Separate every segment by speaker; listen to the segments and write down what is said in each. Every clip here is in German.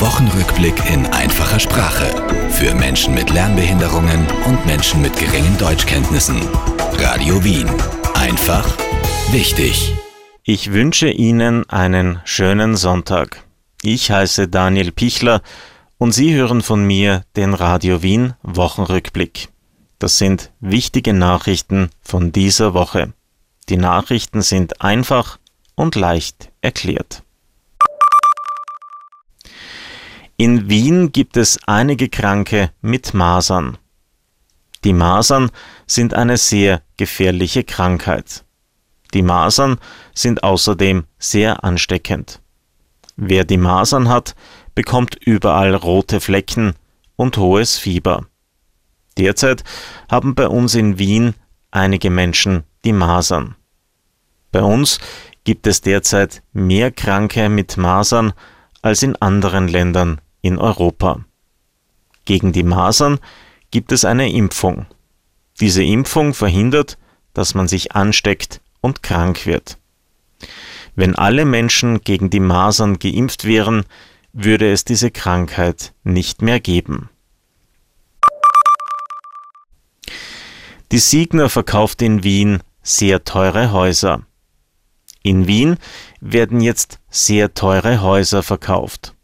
Speaker 1: Wochenrückblick in einfacher Sprache für Menschen mit Lernbehinderungen und Menschen mit geringen Deutschkenntnissen. Radio Wien. Einfach wichtig.
Speaker 2: Ich wünsche Ihnen einen schönen Sonntag. Ich heiße Daniel Pichler und Sie hören von mir den Radio Wien Wochenrückblick. Das sind wichtige Nachrichten von dieser Woche. Die Nachrichten sind einfach und leicht erklärt. In Wien gibt es einige Kranke mit Masern. Die Masern sind eine sehr gefährliche Krankheit. Die Masern sind außerdem sehr ansteckend. Wer die Masern hat, bekommt überall rote Flecken und hohes Fieber. Derzeit haben bei uns in Wien einige Menschen die Masern. Bei uns gibt es derzeit mehr Kranke mit Masern als in anderen Ländern in Europa. Gegen die Masern gibt es eine Impfung. Diese Impfung verhindert, dass man sich ansteckt und krank wird. Wenn alle Menschen gegen die Masern geimpft wären, würde es diese Krankheit nicht mehr geben. Die Signer verkauft in Wien sehr teure Häuser. In Wien werden jetzt sehr teure Häuser verkauft.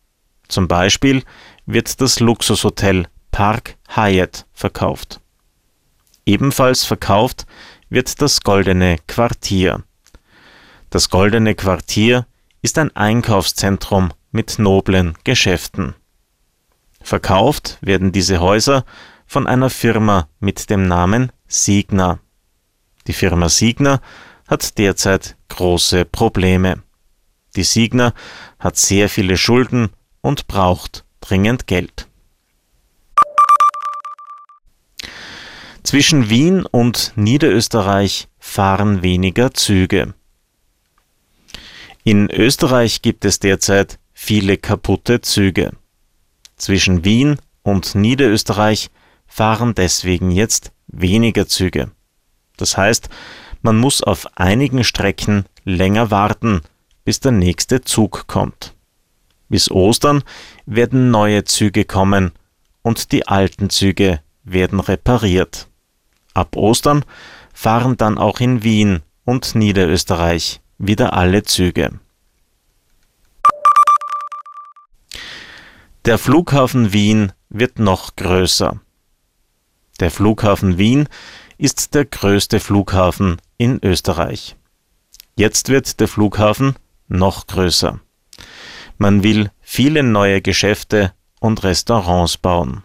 Speaker 2: Zum Beispiel wird das Luxushotel Park Hyatt verkauft. Ebenfalls verkauft wird das Goldene Quartier. Das Goldene Quartier ist ein Einkaufszentrum mit noblen Geschäften. Verkauft werden diese Häuser von einer Firma mit dem Namen Signa. Die Firma Signa hat derzeit große Probleme. Die Signa hat sehr viele Schulden und braucht dringend Geld. Zwischen Wien und Niederösterreich fahren weniger Züge. In Österreich gibt es derzeit viele kaputte Züge. Zwischen Wien und Niederösterreich fahren deswegen jetzt weniger Züge. Das heißt, man muss auf einigen Strecken länger warten, bis der nächste Zug kommt. Bis Ostern werden neue Züge kommen und die alten Züge werden repariert. Ab Ostern fahren dann auch in Wien und Niederösterreich wieder alle Züge. Der Flughafen Wien wird noch größer. Der Flughafen Wien ist der größte Flughafen in Österreich. Jetzt wird der Flughafen noch größer. Man will viele neue Geschäfte und Restaurants bauen.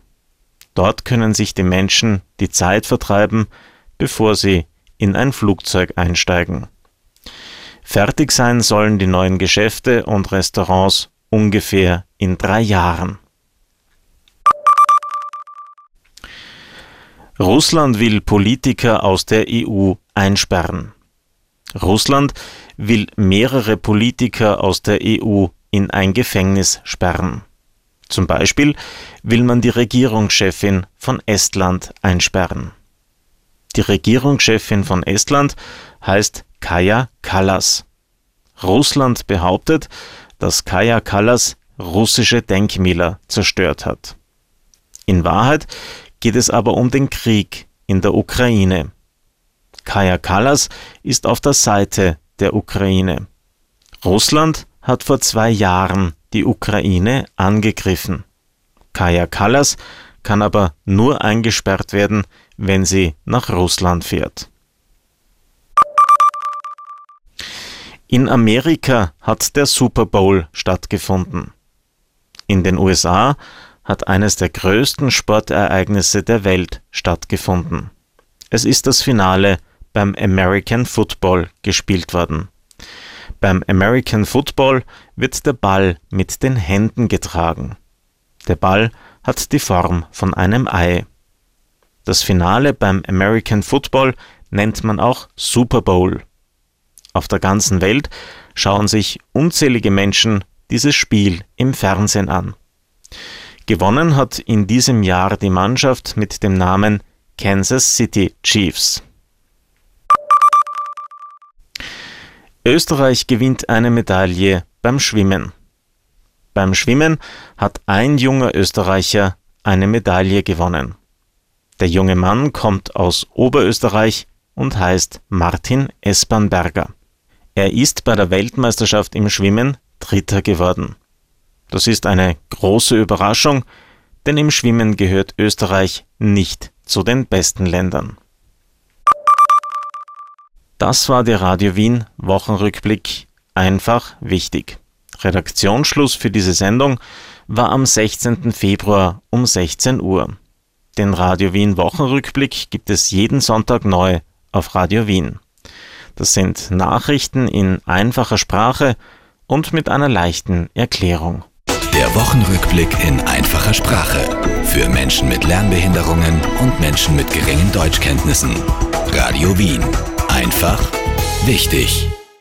Speaker 2: Dort können sich die Menschen die Zeit vertreiben, bevor sie in ein Flugzeug einsteigen. Fertig sein sollen die neuen Geschäfte und Restaurants ungefähr in drei Jahren. Russland will Politiker aus der EU einsperren. Russland will mehrere Politiker aus der EU in ein Gefängnis sperren. Zum Beispiel will man die Regierungschefin von Estland einsperren. Die Regierungschefin von Estland heißt Kaja Kallas. Russland behauptet, dass Kaja Kallas russische Denkmäler zerstört hat. In Wahrheit geht es aber um den Krieg in der Ukraine. Kaja Kallas ist auf der Seite der Ukraine. Russland hat vor zwei Jahren die Ukraine angegriffen. Kaja Kallas kann aber nur eingesperrt werden, wenn sie nach Russland fährt. In Amerika hat der Super Bowl stattgefunden. In den USA hat eines der größten Sportereignisse der Welt stattgefunden. Es ist das Finale beim American Football gespielt worden. Beim American Football wird der Ball mit den Händen getragen. Der Ball hat die Form von einem Ei. Das Finale beim American Football nennt man auch Super Bowl. Auf der ganzen Welt schauen sich unzählige Menschen dieses Spiel im Fernsehen an. Gewonnen hat in diesem Jahr die Mannschaft mit dem Namen Kansas City Chiefs. Österreich gewinnt eine Medaille beim Schwimmen. Beim Schwimmen hat ein junger Österreicher eine Medaille gewonnen. Der junge Mann kommt aus Oberösterreich und heißt Martin Espernberger. Er ist bei der Weltmeisterschaft im Schwimmen Dritter geworden. Das ist eine große Überraschung, denn im Schwimmen gehört Österreich nicht zu den besten Ländern. Das war der Radio Wien Wochenrückblick. Einfach wichtig. Redaktionsschluss für diese Sendung war am 16. Februar um 16 Uhr. Den Radio Wien Wochenrückblick gibt es jeden Sonntag neu auf Radio Wien. Das sind Nachrichten in einfacher Sprache und mit einer leichten Erklärung.
Speaker 1: Der Wochenrückblick in einfacher Sprache für Menschen mit Lernbehinderungen und Menschen mit geringen Deutschkenntnissen. Radio Wien. Einfach wichtig.